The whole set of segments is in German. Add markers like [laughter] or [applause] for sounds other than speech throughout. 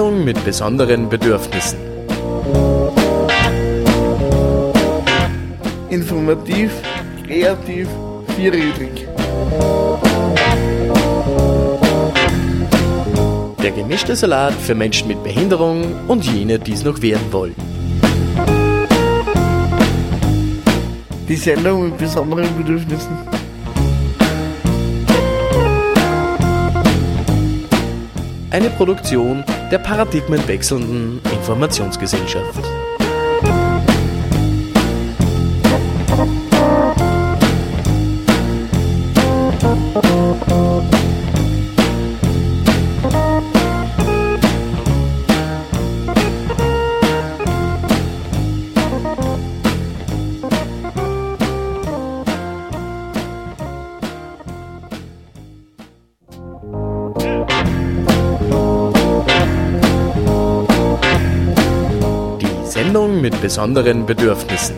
Sendung mit besonderen Bedürfnissen. Informativ, kreativ, vierrädrig. Der gemischte Salat für Menschen mit Behinderung und jene, die es noch werden wollen. Die Sendung mit besonderen Bedürfnissen. Eine Produktion der paradigmenwechselnden Informationsgesellschaft. Besonderen Bedürfnissen.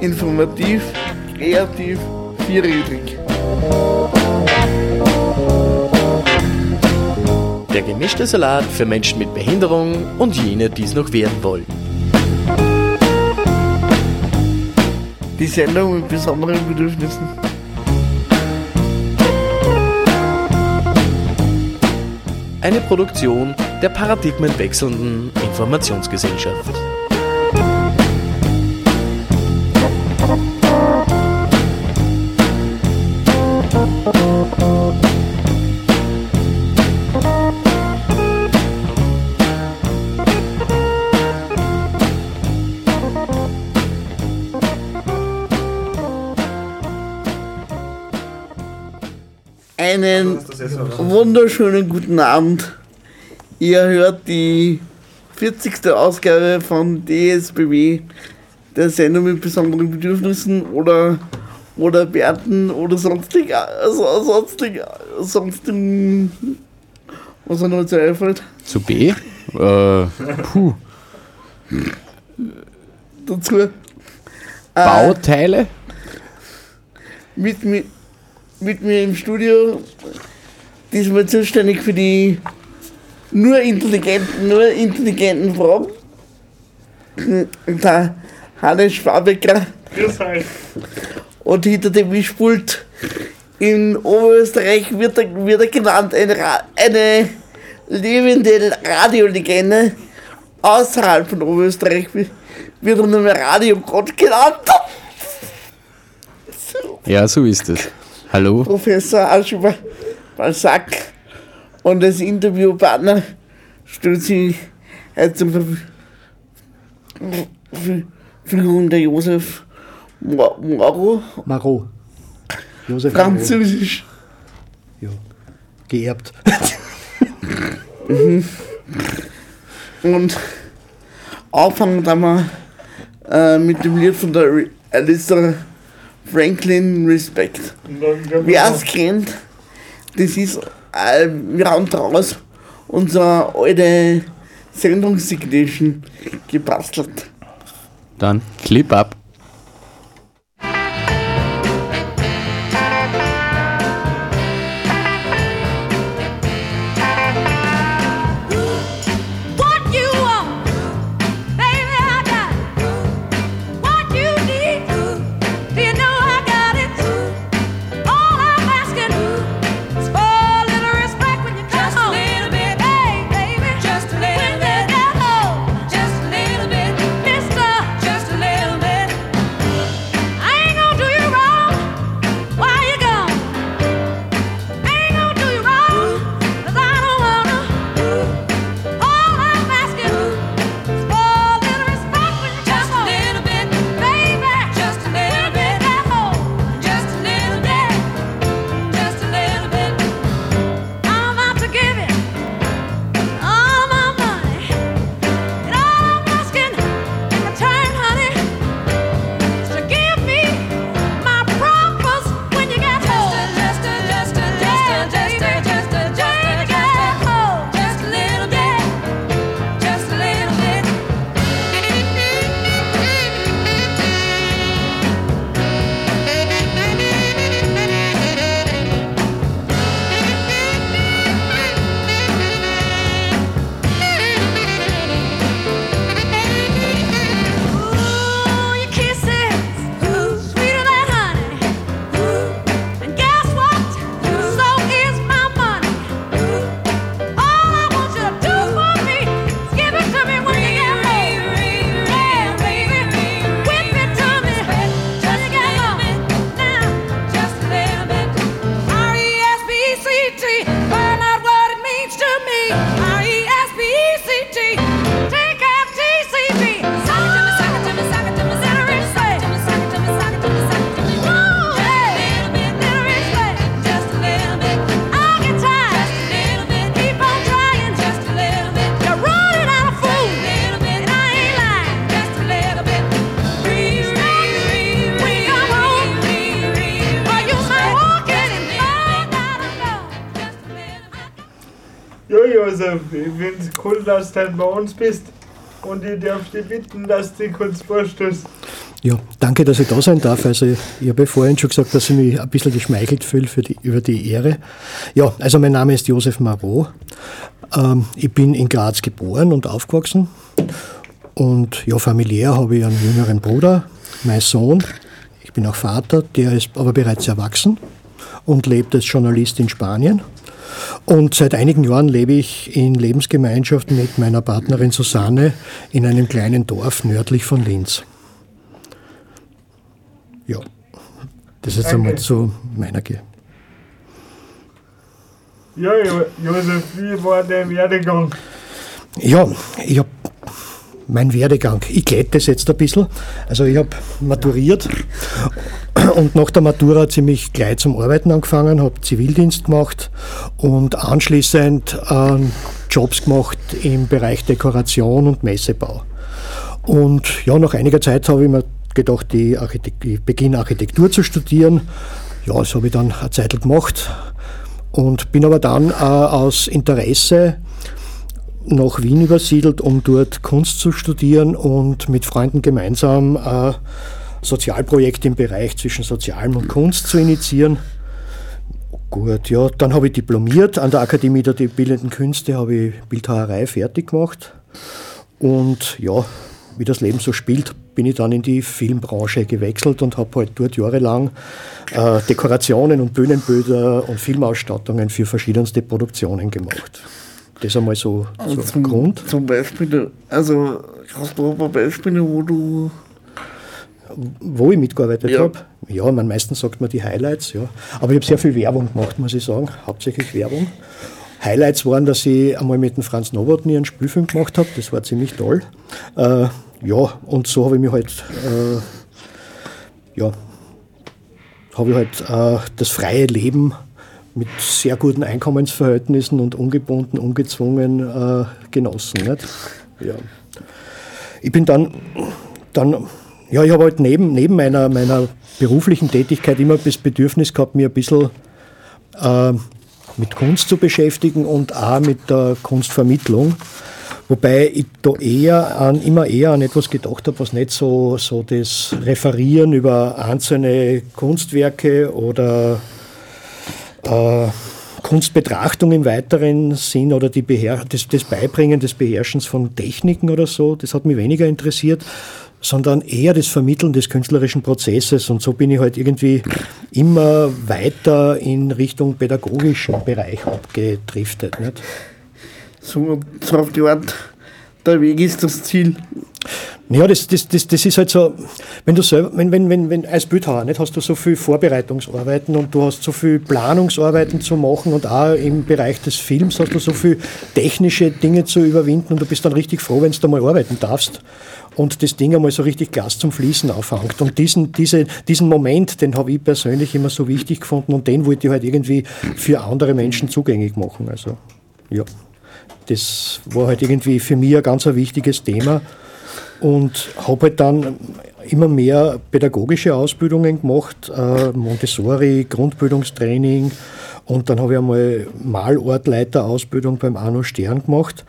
Informativ, kreativ, vierrädrig. Der gemischte Salat für Menschen mit Behinderung und jene, die es noch werden wollen. Die Sendung mit besonderen Bedürfnissen. Eine Produktion der paradigmenwechselnden Informationsgesellschaft. Einen wunderschönen guten Abend. Ihr hört die 40. Ausgabe von DSBW, der Sendung mit besonderen Bedürfnissen oder, oder Werten oder sonstig, also sonstig, sonstigen, was er noch zu einfällt. Zu B? Äh, puh. Dazu. Äh, Bauteile? mit, mit, mit mir im Studio, diesmal zuständig für die nur intelligenten, nur intelligenten Fragen. Der Hannes Schwabecker. Und hinter dem Mischpult in Oberösterreich wird er, wird er genannt eine, Ra- eine lebende Radiolegende. Außerhalb von Oberösterreich wird er nur mehr Radio Gott genannt. Ja, so ist es. Hallo? Professor Aschba Balzac und als Interviewpartner stellt sie heute zum Verf- Ver- Verfügung der Josef Moro, Marot. Josef Marot. Französisch. Ja. Geerbt. Und anfangen da mal äh, mit dem Lied von der Re- Alyssa Franklin Respect. Wer es kennt, das ist, äh, wir haben draus unsere alte Sendungssignation gebastelt. Dann Clip ab. Find's cool, dass du bei uns bist. Und ich darf dich bitten, dass du dich kurz vorstellst. Ja, danke, dass ich da sein darf. Also ich, ich habe ja vorhin schon gesagt, dass ich mich ein bisschen geschmeichelt fühle für die, über die Ehre. Ja, also mein Name ist Josef Marot. Ähm, ich bin in Graz geboren und aufgewachsen. Und ja, familiär habe ich einen jüngeren Bruder, mein Sohn. Ich bin auch Vater, der ist aber bereits erwachsen und lebt als Journalist in Spanien. Und seit einigen Jahren lebe ich in Lebensgemeinschaft mit meiner Partnerin Susanne in einem kleinen Dorf nördlich von Linz. Ja, das ist Danke. einmal zu meiner Ge Ja, Jo- Josef, wie war dein Werdegang? Ja, ich habe mein Werdegang. Ich glätte das jetzt ein bisschen. Also ich habe maturiert und nach der Matura mich gleich zum Arbeiten angefangen, habe Zivildienst gemacht und anschließend ähm, Jobs gemacht im Bereich Dekoration und Messebau. Und ja, nach einiger Zeit habe ich mir gedacht, Architekt ich beginne Architektur zu studieren. Ja, das habe ich dann eine Zeit gemacht und bin aber dann äh, aus Interesse nach Wien übersiedelt, um dort Kunst zu studieren und mit Freunden gemeinsam ein Sozialprojekt im Bereich zwischen Sozialem und Kunst zu initiieren. Gut, ja, dann habe ich diplomiert an der Akademie der Bildenden Künste, habe ich Bildhauerei fertig gemacht. Und ja, wie das Leben so spielt, bin ich dann in die Filmbranche gewechselt und habe halt dort jahrelang äh, Dekorationen und Bühnenbilder und Filmausstattungen für verschiedenste Produktionen gemacht. Das einmal so, so zum, Grund. Zum Beispiel, also hast du ein paar Beispiele, wo du. Wo ich mitgearbeitet Ja. habe? Ja, man meistens sagt man die Highlights, ja. Aber ich habe sehr viel Werbung gemacht, muss ich sagen. Hauptsächlich Werbung. Highlights waren, dass ich einmal mit dem Franz Nowotny einen Spielfilm gemacht habe. Das war ziemlich toll. Äh, ja, und so habe ich mich halt, äh, ja, habe ich halt äh, das freie Leben mit sehr guten Einkommensverhältnissen und ungebunden, ungezwungen äh, genossen. Nicht? Ja. Ich bin dann, dann ja, ich habe halt neben, neben meiner, meiner beruflichen Tätigkeit immer das Bedürfnis gehabt, mir ein bisschen äh, mit Kunst zu beschäftigen und auch mit der Kunstvermittlung. Wobei ich da eher an, immer eher an etwas gedacht habe, was nicht so, so das Referieren über einzelne Kunstwerke oder äh, Kunstbetrachtung im weiteren Sinn oder die Beher das, das Beibringen des Beherrschens von Techniken oder so, das hat mich weniger interessiert, sondern eher das Vermitteln des künstlerischen Prozesses. Und so bin ich halt irgendwie immer weiter in Richtung pädagogischen Bereich abgedriftet. Nicht? So, so auf die Art, der Weg ist das Ziel. Ja, das, das, das, das ist halt so, wenn du selber, wenn, wenn, wenn, wenn als Bildhauer nicht, hast du so viel Vorbereitungsarbeiten und du hast so viel Planungsarbeiten zu machen und auch im Bereich des Films hast du so viel technische Dinge zu überwinden und du bist dann richtig froh, wenn du mal arbeiten darfst und das Ding einmal so richtig Gas zum Fließen aufhängt. Und diesen, diese, diesen Moment, den habe ich persönlich immer so wichtig gefunden und den wollte ich halt irgendwie für andere Menschen zugänglich machen. Also, ja, das war halt irgendwie für mich ein ganz ein wichtiges Thema und habe halt dann immer mehr pädagogische Ausbildungen gemacht, äh, Montessori, Grundbildungstraining und dann habe ich einmal Malortleiterausbildung beim Arno Stern gemacht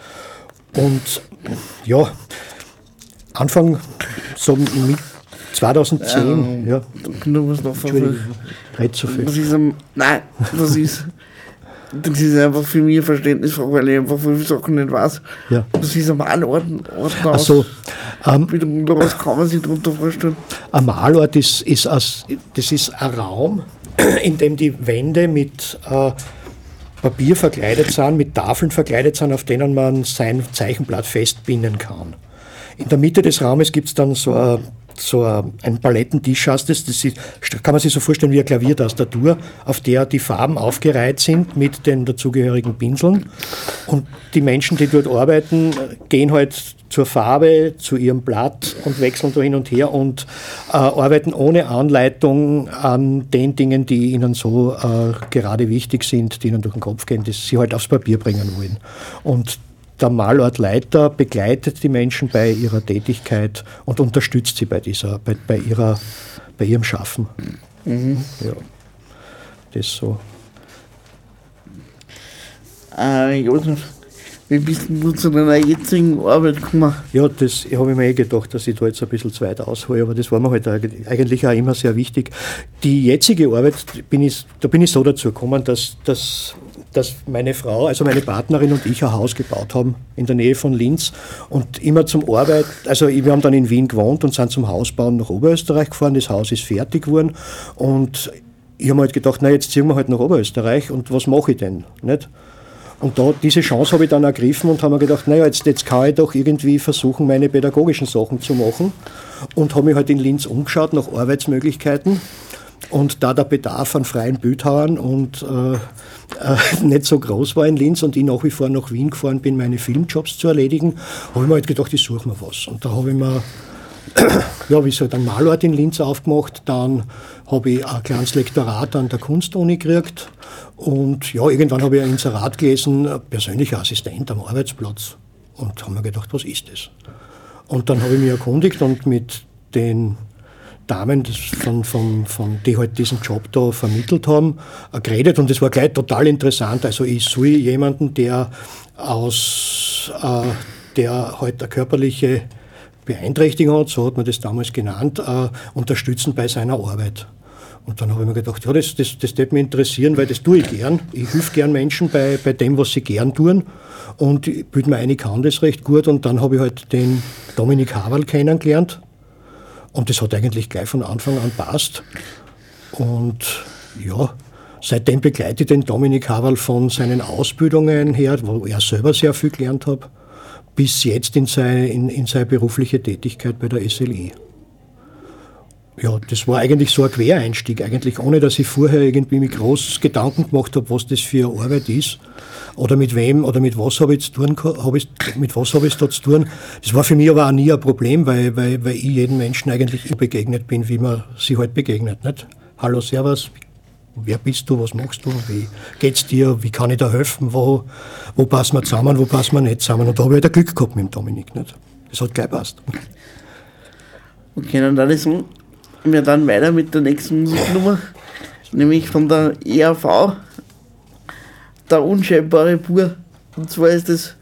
und ja, Anfang so mit 2010, ja, Du musst noch red zu viel. Das ist ein, nein, das ist, das ist einfach für mich eine Verständnisfrage, weil ich einfach viele Sachen nicht weiß. Ja. Das ist ein Malort, Ach so, ähm, was kann man sich darunter vorstellen? Ein Malort ist, ist, aus, das ist ein Raum, in dem die Wände mit äh, Papier verkleidet sind, mit Tafeln verkleidet sind, auf denen man sein Zeichenblatt festbinden kann. In der Mitte des Raumes gibt es dann so ein so ein Palettentisch hast das, das ist, kann man sich so vorstellen wie eine Klaviertastatur, auf der die Farben aufgereiht sind mit den dazugehörigen Pinseln. Und die Menschen, die dort arbeiten, gehen halt zur Farbe, zu ihrem Blatt und wechseln da hin und her und äh, arbeiten ohne Anleitung an den Dingen, die ihnen so äh, gerade wichtig sind, die ihnen durch den Kopf gehen, die sie halt aufs Papier bringen wollen. Und der Malortleiter begleitet die Menschen bei ihrer Tätigkeit und unterstützt sie bei, dieser, bei, bei, ihrer, bei ihrem Schaffen. Ja, das so. Äh, Josef, Wie bist du zu deiner jetzigen Arbeit gekommen? Ja, das habe ich mir eh gedacht, dass ich da jetzt ein bisschen zu weit aushole, aber das war mir halt eigentlich eigentlich auch immer sehr wichtig. Die jetzige Arbeit, bin ich, da bin ich so dazu gekommen, dass, dass, dass meine Frau, also meine Partnerin und ich ein Haus gebaut haben in der Nähe von Linz und immer zum Arbeit, also wir haben dann in Wien gewohnt und sind zum Hausbauen nach Oberösterreich gefahren, das Haus ist fertig geworden und ich habe mir halt gedacht, na jetzt ziehen wir halt nach Oberösterreich und was mache ich denn? Nicht? Und da, diese Chance habe ich dann ergriffen und habe mir gedacht, naja, jetzt, jetzt kann ich doch irgendwie versuchen, meine pädagogischen Sachen zu machen. Und habe mich halt in Linz umgeschaut nach Arbeitsmöglichkeiten. Und da der Bedarf an freien Bildhauern und äh, äh, [laughs] nicht so groß war in Linz und ich nach wie vor nach Wien gefahren bin, meine Filmjobs zu erledigen, habe ich mir halt gedacht, ich suche mir was. Und da habe ich mir [clears throat] ja, wie so einen Malort in Linz aufgemacht. Dann habe ich ein kleines Lektorat an der Kunstuni gekriegt. Und ja, irgendwann habe ich ein Inserat gelesen, persönlicher Assistent am Arbeitsplatz. Und habe mir gedacht, was ist das? Und dann habe ich mich erkundigt und mit den Damen, von, von, von, die halt diesen Job da vermittelt haben, äh, geredet und das war gleich total interessant. Also ich suche jemanden, der aus, äh, der halt eine körperliche Beeinträchtigung hat, so hat man das damals genannt, äh, unterstützen bei seiner Arbeit. Und dann habe ich mir gedacht, ja, das, das, das würde mich interessieren, weil das tue ich gern. Ich helfe gern Menschen bei, bei dem, was sie gern tun. Und ich bilde mir ein, kann das recht gut. Und dann habe ich halt den Dominik Haverl kennengelernt. Und das hat eigentlich gleich von Anfang an passt. Und ja, seitdem begleite ich den Dominik Haverl von seinen Ausbildungen her, wo er selber sehr viel gelernt hat, bis jetzt in seine, in, in seine berufliche Tätigkeit bei der SLI. Ja, das war eigentlich so ein Quereinstieg, eigentlich ohne dass ich vorher irgendwie mir groß Gedanken gemacht habe, was das für eine Arbeit ist oder mit wem oder mit was habe ich, zu tun, habe ich, mit was habe ich da zu tun. Das war für mich aber auch nie ein Problem, weil, weil, weil ich jedem Menschen eigentlich begegnet bin, wie man sie halt begegnet. Nicht? Hallo, Servus, wer bist du, was machst du, wie geht's dir, wie kann ich dir helfen, wo, wo passen wir zusammen, wo passen wir nicht zusammen. Und da habe ich halt Glück gehabt mit dem Dominik. Nicht? Das hat gleich passt. Okay, dann ich sagen, wir dann weiter mit der nächsten Musiknummer, nämlich von der ERV, der unscheinbare Bur. Und zwar ist das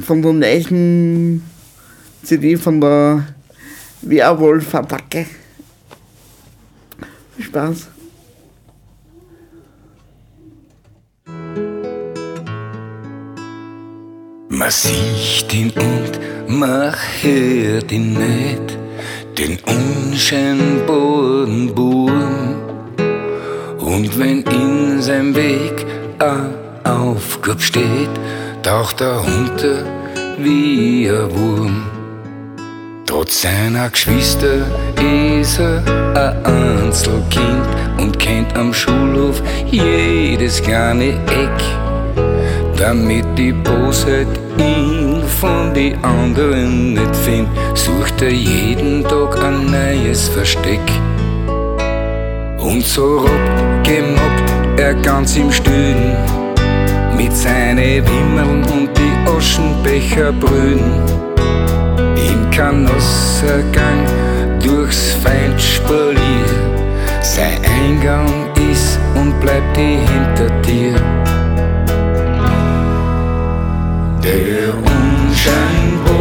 von der neuen CD von der Werwolf-Attacke. Viel Spaß. Man sieht ihn und man hört ihn nicht, den unscheinbaren Buben. Und wenn in seinem Weg ein Aufgabe steht, taucht er unter wie ein Wurm. Trotz seiner Geschwister ist er ein Einzelkind und kennt am Schulhof jedes kleine Eck damit die Bosheit ihn von die anderen nicht findet, sucht er jeden Tag ein neues Versteck. Und so robbt, gemobbt er ganz im Stillen, mit seinen Wimmeln und die Aschenbecher brühen. Im Kanossergang durchs Feindspalier, sein Eingang ist und bleibt die Hintertier. Der unscheinbare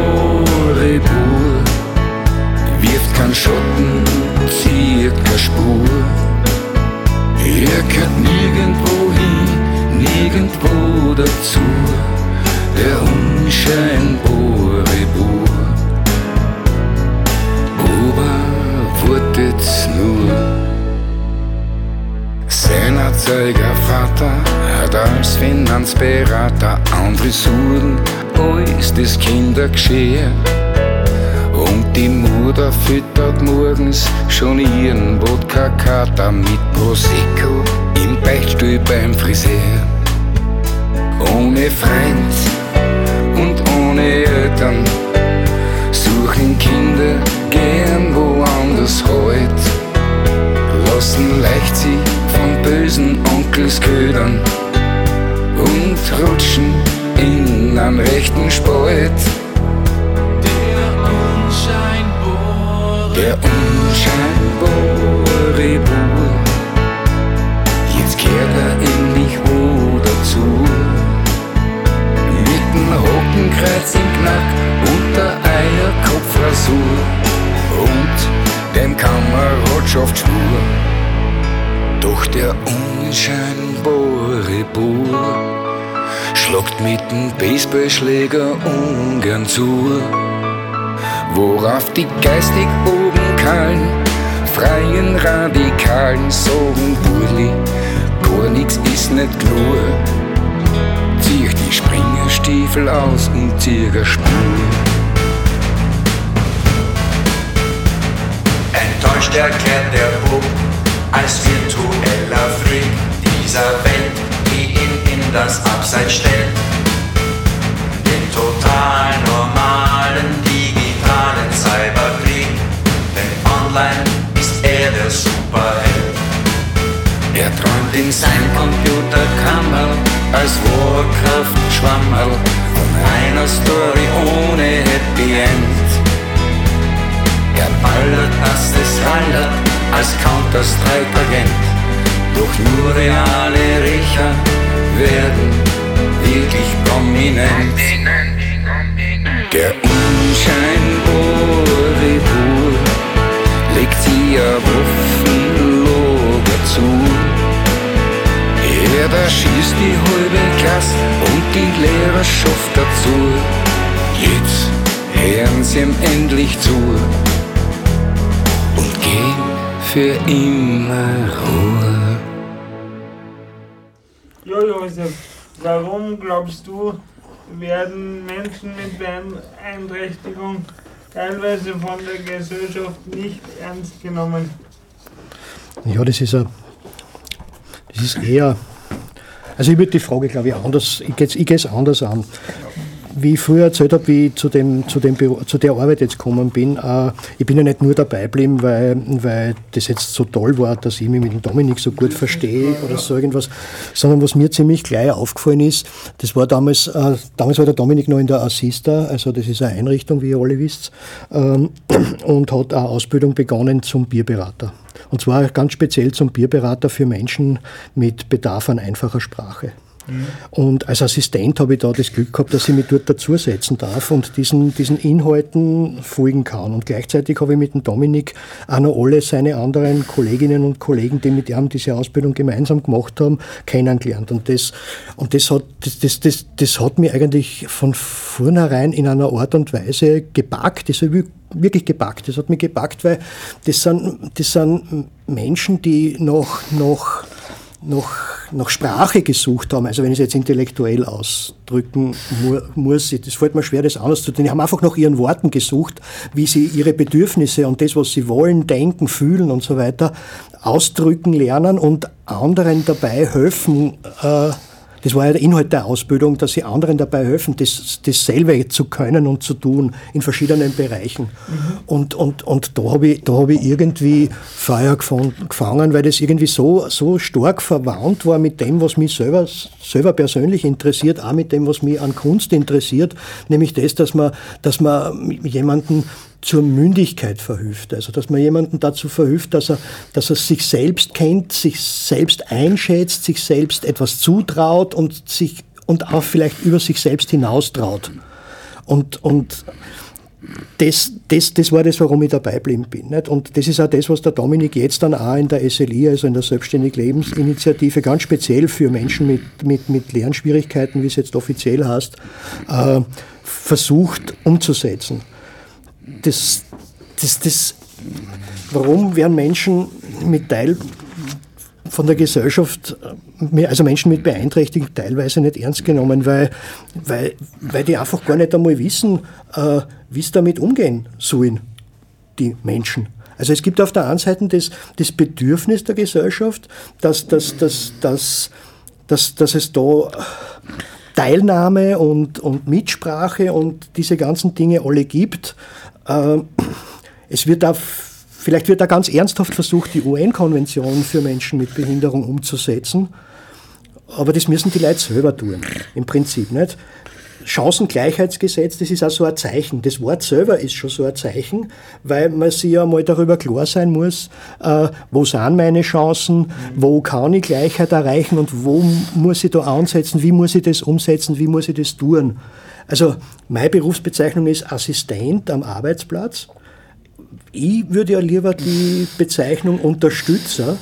Wodka-Kater mit Prosecco im Beichtstuhl beim Friseur. Ohne Freund und ohne Eltern suchen Kinder gern woanders Halt lassen leicht sie von bösen Onkels ködern und rutschen in einen rechten Spalt. Der Sonnenschein, Borebur. Jetzt kehrt er in mich oder zu. Mit dem Rockenkreuz im Knack und der Eierkopfrasur und dem Kameradschaftsspur. Doch der unscheinbare Bur schlagt mit dem Baseballschläger ungern zu, worauf die geistig oben kahlen, freien Radikalen sagen, Burli, gar nix ist nicht klar. Zieh die Springerstiefel aus und zieh eine Spur. Enttäuscht erklärt der Bub als virtueller Freak dieser Welt, die ihn in das Abseits stellt. Als Warcraft-Schwammerl von einer Story ohne Happy End. Er ballert, dass es hallert als Counter-Strike-Agent. Doch nur reale Rächer werden wirklich prominent. Der unscheinbare Bur legt ihr Waffenlager zu. Er da schießt die halbe Klasse und die Lehrerschaft dazu. Jetzt hören sie ihm endlich zu und gehen für immer Ruhe. Jo, Josef, warum glaubst du, werden Menschen mit Beeinträchtigung teilweise von der Gesellschaft nicht ernst genommen? Ja, das ist, ein, das ist eher. Also ich würde die Frage, glaube ich, anders, ich gehe es anders an. Wie ich früher erzählt habe, wie ich zu, dem, zu, dem, Büro- zu der Arbeit jetzt gekommen bin, äh, ich bin ja nicht nur dabei geblieben, weil, weil das jetzt so toll war, dass ich mich mit dem Dominik so gut verstehe oder so irgendwas, sondern was mir ziemlich gleich aufgefallen ist, das war damals, äh, damals war der Dominik noch in der Assista, also das ist eine Einrichtung, wie ihr alle wisst, ähm, und hat eine Ausbildung begonnen zum Bierberater. Und zwar ganz speziell zum Bierberater für Menschen mit Bedarf an einfacher Sprache. Und als Assistent habe ich da das Glück gehabt, dass ich mich dort dazusetzen darf und diesen, diesen Inhalten folgen kann. Und gleichzeitig habe ich mit dem Dominik auch noch alle seine anderen Kolleginnen und Kollegen, die mit ihm diese Ausbildung gemeinsam gemacht haben, kennengelernt. Und das, und das, hat, das, das, das, das hat mich eigentlich von vornherein in einer Art und Weise gepackt. Das habe ich wirklich gepackt. Das hat mich gepackt, weil das sind, das sind Menschen, die noch, noch nach, nach Sprache gesucht haben, also wenn ich es jetzt intellektuell ausdrücken mu muss, das fällt mir schwer, das anders zu tun. Die haben einfach nach ihren Worten gesucht, wie sie ihre Bedürfnisse und das, was sie wollen, denken, fühlen und so weiter, ausdrücken lernen und anderen dabei helfen, äh, das war ja der Inhalt der Ausbildung, dass sie anderen dabei helfen, das, dasselbe zu können und zu tun in verschiedenen Bereichen. Und, und, und da habe ich, da hab ich irgendwie Feuer gefan- gefangen, weil das irgendwie so, so stark verwandt war mit dem, was mich selber, selber persönlich interessiert, auch mit dem, was mich an Kunst interessiert, nämlich das, dass man, dass man jemanden zur Mündigkeit verhilft. Also, dass man jemanden dazu verhilft, dass er, dass er sich selbst kennt, sich selbst einschätzt, sich selbst etwas zutraut und sich, und auch vielleicht über sich selbst hinaustraut. Und, und das, das, das war das, warum ich dabei geblieben bin. Nicht? Und das ist auch das, was der Dominik jetzt dann auch in der SLI, also in der Selbstständig Lebensinitiative, ganz speziell für Menschen mit, mit, mit Lernschwierigkeiten, wie es jetzt offiziell heißt, äh, versucht umzusetzen. Das, das, das, warum werden Menschen mit Teil von der Gesellschaft, äh, also Menschen mit Beeinträchtigung, teilweise nicht ernst genommen, weil, weil, weil die einfach gar nicht einmal wissen, äh, wie sie damit umgehen sollen, die Menschen. Also es gibt auf der einen Seite das, das Bedürfnis der Gesellschaft, dass, dass, dass, dass, dass, dass es da Teilnahme und, und Mitsprache und diese ganzen Dinge alle gibt. Äh, es wird da, vielleicht wird da ganz ernsthaft versucht, die UN-Konvention für Menschen mit Behinderung umzusetzen. Aber das müssen die Leute selber tun, im Prinzip nicht. Chancengleichheitsgesetz, das ist auch so ein Zeichen. Das Wort selber ist schon so ein Zeichen, weil man sich ja mal darüber klar sein muss, äh, wo sind meine Chancen, wo kann ich Gleichheit erreichen und wo muss ich da ansetzen, wie muss ich das umsetzen, wie muss ich das tun. Also meine Berufsbezeichnung ist Assistent am Arbeitsplatz. ich würde ja lieber die Bezeichnung Unterstützer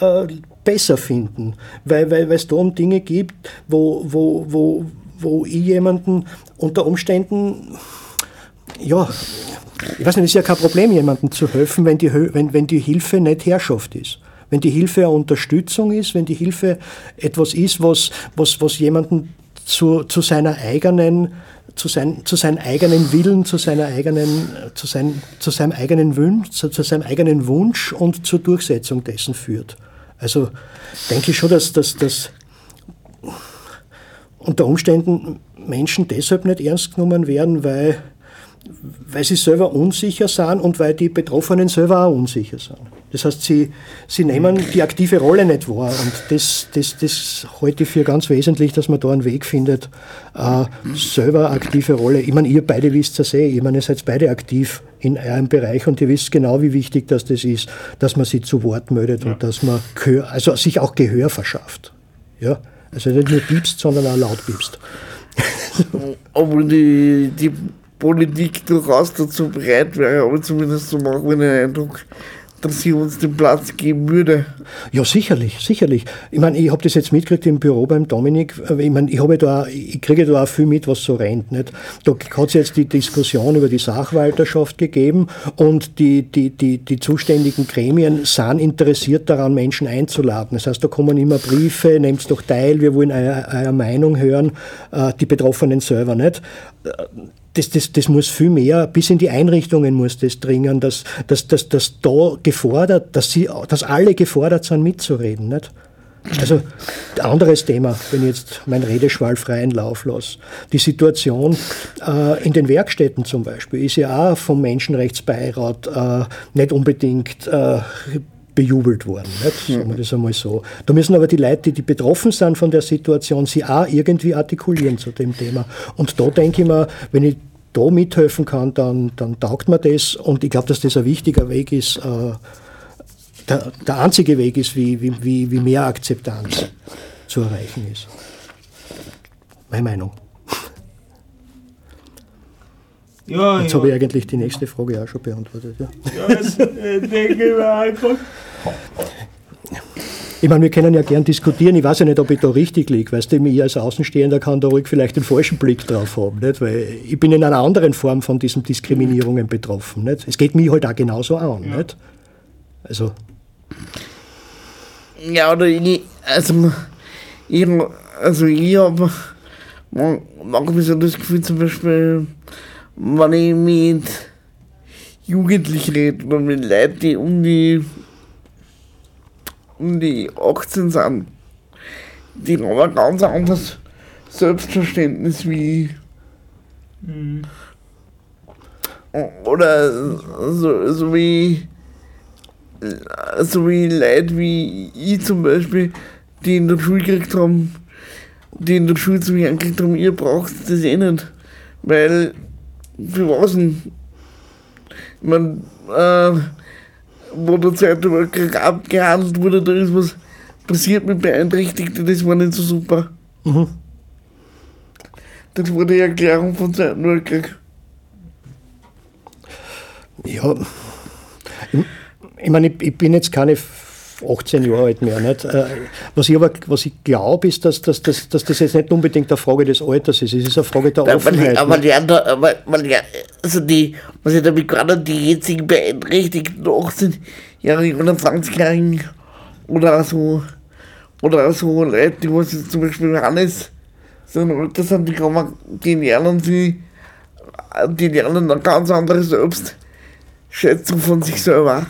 äh, besser finden, weil, weil, es da um Dinge gibt, wo, wo, wo, wo ich jemanden unter Umständen, ja, ich weiß nicht, es ist ja kein Problem, jemandem zu helfen, wenn die, wenn, wenn die Hilfe nicht Herrschaft ist. Wenn die Hilfe eine Unterstützung ist, wenn die Hilfe etwas ist, was, was, was jemanden zu, zu seiner eigenen, zu, sein, zu seinem eigenen Willen, zu seiner eigenen, zu, sein, zu seinem eigenen Wunsch, zu, zu seinem eigenen Wunsch und zur Durchsetzung dessen führt. Also denke ich schon, dass, dass, dass unter Umständen Menschen deshalb nicht ernst genommen werden, weil, weil sie selber unsicher sind und weil die Betroffenen selber auch unsicher sind. Das heißt, sie, sie nehmen die aktive Rolle nicht wahr und das, das, das halte ich für ganz wesentlich, dass man da einen Weg findet, äh, selber aktive Rolle. Ich meine, ihr beide wisst das eh, ich meine, ihr seid beide aktiv in eurem Bereich und ihr wisst genau, wie wichtig das, das ist, dass man sich zu Wort meldet und dass man Gehör, also sich auch Gehör verschafft. Ja? Also nicht nur piepst, sondern auch laut piepst. [laughs] Obwohl die, die Politik durchaus dazu bereit wäre, aber zumindest so macht man den Eindruck, dass sie uns den Platz geben würde. Ja, sicherlich, sicherlich. Ich meine, ich habe das jetzt mitgekriegt im Büro beim Dominik. Ich meine, ich, da, ich kriege da auch viel mit, was so rennt. Nicht? Da hat es jetzt die Diskussion über die Sachwalterschaft gegeben und die, die, die, die zuständigen Gremien sind interessiert daran, Menschen einzuladen. Das heißt, da kommen immer Briefe, nehmt doch teil, wir wollen eure, eure Meinung hören, äh, die Betroffenen selber nicht das, das, das muss viel mehr, bis in die Einrichtungen muss das dringen, dass, dass, dass, dass da gefordert, dass, sie, dass alle gefordert sind, mitzureden. Nicht? Also anderes Thema, wenn ich jetzt mein Redeschwall freien Lauf lasse. Die Situation äh, in den Werkstätten zum Beispiel ist ja auch vom Menschenrechtsbeirat äh, nicht unbedingt äh, bejubelt worden. Nicht? Sagen wir das einmal so. Da müssen aber die Leute, die, betroffen sind von der Situation, sie auch irgendwie artikulieren zu dem Thema. Und da denke ich mir, wenn ich da mithelfen kann, dann, dann taugt mir das. Und ich glaube, dass das ein wichtiger Weg ist, äh, der, der einzige Weg ist, wie, wie, wie, wie mehr Akzeptanz zu erreichen ist. Meine Meinung. Ja, Jetzt ja. habe ich eigentlich die nächste Frage auch schon beantwortet. Ja. ja das, äh, denke ich mir gerade. Ich meine, wir können ja gern diskutieren. Ich weiß ja nicht, ob ich da richtig liege. Weißt du, ich als Außenstehender kann da ruhig vielleicht den falschen Blick drauf haben. Nicht? Weil ich bin in einer anderen Form von diesen Diskriminierungen betroffen. Nicht? Es geht mich halt auch genauso an. Nicht? Also, Ja, oder ich, also, ich, also ich habe manchmal so das Gefühl, zum Beispiel, wenn ich mit Jugendlichen rede oder mit Leuten, die um die, um die 18 sind, die haben ein ganz anderes Selbstverständnis wie Mhm. oder so, so wie so wie Leute wie ich zum Beispiel, die in der Schule gekriegt haben, die in der Schule zu mir angekriegt haben, ihr braucht das eh nicht. Weil, für was denn? Ich mein, äh, wo der Zweite Weltkrieg abgehandelt wurde, da ist was passiert mit Beeinträchtigten, das war nicht so super. mhm. Das war die Erklärung vom Zweiten Weltkrieg. ja. Ich, ich meine, ich, ich bin jetzt keine 18 Jahre alt mehr. Nicht? Äh, Was ich aber was ich glaube, ist, dass, dass, dass, dass das jetzt nicht unbedingt eine Frage des Alters ist. Es ist eine Frage der Offenheit. aber die andere, aber, aber die, also die, was ich damit gerade die jetzigen beeinträchtigten 18-Jährigen oder 20-Jährigen oder so, oder so Leute, die was jetzt zum Beispiel Hannes so ein Alter sind, die kann man, die lernen sie, die lernen eine ganz andere Selbstschätzung von sich selber.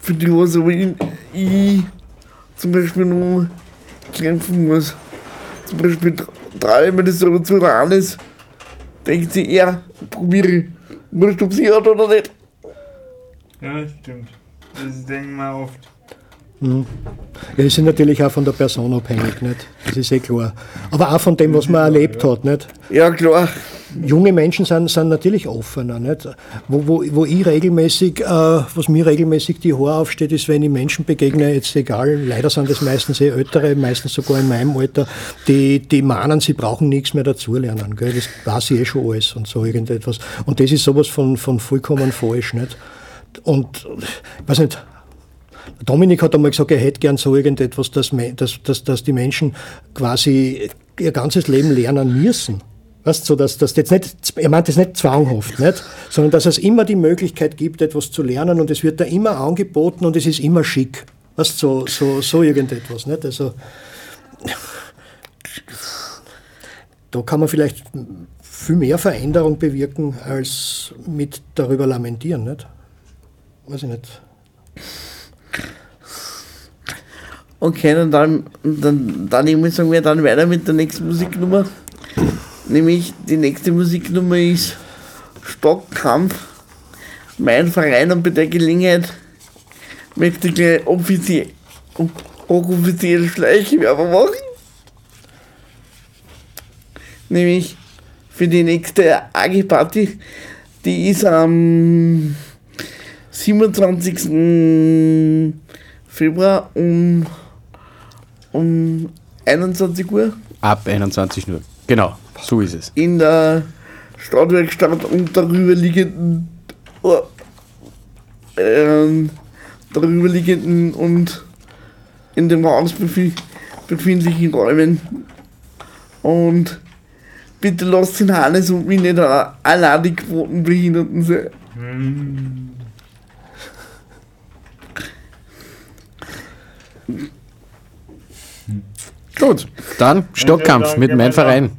Für die, aber ich, zum Beispiel nur kämpfen muss. Zum Beispiel ich mir das so zu ran ist, denkt sie, ja, probiere. Wurscht, ob sie hat oder nicht. Ja, stimmt. Das denken wir oft. Ja, die sind natürlich auch von der Person abhängig, nicht? Das ist eh klar. Aber auch von dem, was man erlebt hat, nicht? Ja, klar. junge Menschen sind, sind natürlich offener. Nicht? Wo, wo, wo ich regelmäßig, äh, was mir regelmäßig die Haare aufsteht, ist, wenn ich Menschen begegne, jetzt egal, leider sind das meistens eh ältere, meistens sogar in meinem Alter, die, die mahnen, sie brauchen nichts mehr dazulernen. Gell? Das weiß ich eh schon alles und so irgendetwas. Und das ist sowas von, von vollkommen falsch. Nicht? Und ich weiß nicht, Dominik hat einmal gesagt, er hätte gern so irgendetwas, dass, dass, dass, dass die Menschen quasi ihr ganzes Leben lernen müssen. Weißt, so dass, dass jetzt nicht, er meint das nicht zwanghaft, nicht? sondern dass es immer die Möglichkeit gibt, etwas zu lernen und es wird da immer angeboten und es ist immer schick. Weißt, so, so, so irgendetwas. Nicht? Also, da kann man vielleicht viel mehr Veränderung bewirken, als mit darüber lamentieren. Nicht? Weiß ich nicht. Okay, dann, dann, dann, dann muss sagen wir dann weiter mit der nächsten Musiknummer. Nämlich die nächste Musiknummer ist Stockkampf. Mein Verein und bei der Gelegenheit möchte ich offiziell, offiziell Schleichwerbung machen. Nämlich für die nächste AG-Party. Die ist am 27. Februar um, um 21 Uhr Ab 21 Uhr. Genau, so ist es. in der Stadtwerkstatt und darüber liegenden oh, ähm, darüber liegenden und in dem Haus befi befindlichen Räumen. Und bitte lasst den Hannes und mich nicht allein die Quotenbehinderten sein. Gut, dann Stockkampf mit meinem. Verein.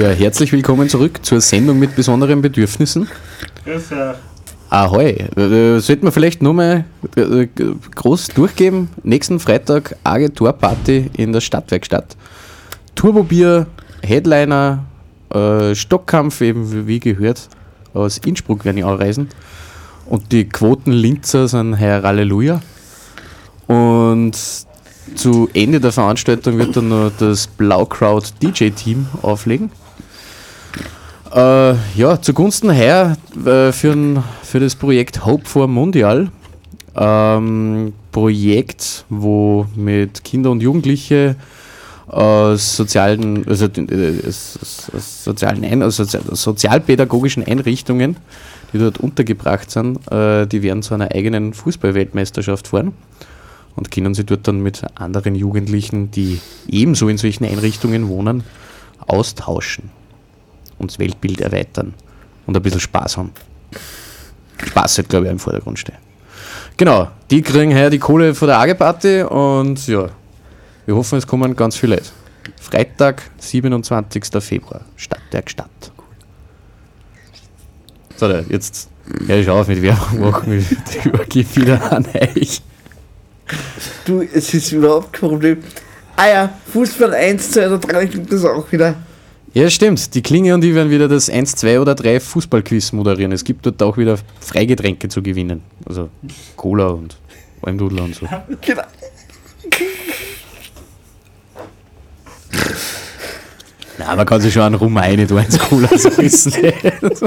Ja, herzlich willkommen zurück zur Sendung mit besonderen Bedürfnissen. Grüß euch. Ahoi. Äh, Sollten wir vielleicht nur mal äh, groß durchgeben. Nächsten Freitag Agenturparty in der Stadtwerkstatt. Turbobier, Headliner, äh, Stockkampf, eben wie gehört, aus Innsbruck werden die anreisen. Und die Quoten Linzer sind Herr Halleluja. Und zu Ende der Veranstaltung wird dann noch das Blaukraut DJ-Team auflegen. Äh, ja, zugunsten her äh, für, ein, für das Projekt Hope for Mondial. Ähm, Projekt, wo mit Kinder und Jugendliche aus sozialen, also, äh, aus- aus sozialen sozi- sozialpädagogischen Einrichtungen, die dort untergebracht sind, äh, die werden zu einer eigenen Fußballweltmeisterschaft fahren und können sie dort dann mit anderen Jugendlichen, die ebenso in solchen Einrichtungen wohnen, austauschen und das Weltbild erweitern und ein bisschen Spaß haben. Spaß wird, glaube ich, im Vordergrund stehen. Genau, die kriegen heuer die Kohle von der AG-Party und ja, wir hoffen, es kommen ganz viele Leute. Freitag, 27. Februar, Stadtwerkstatt. So, da, jetzt hör ich auf mit Werbung machen, ich übergebe wieder an euch. Du, es ist überhaupt kein Problem. Ah ja, Fußball 1, 2 oder 3 gibt es auch wieder. Ja, stimmt. Die Klinge und ich werden wieder das 1, 2 oder 3 Fußballquiz moderieren. Es gibt dort auch wieder Freigetränke zu gewinnen. Also Cola und Almdudler und so. [laughs] Genau. Na, man kann sich schon einen Rum rein, du eins Cola, es nicht. [laughs]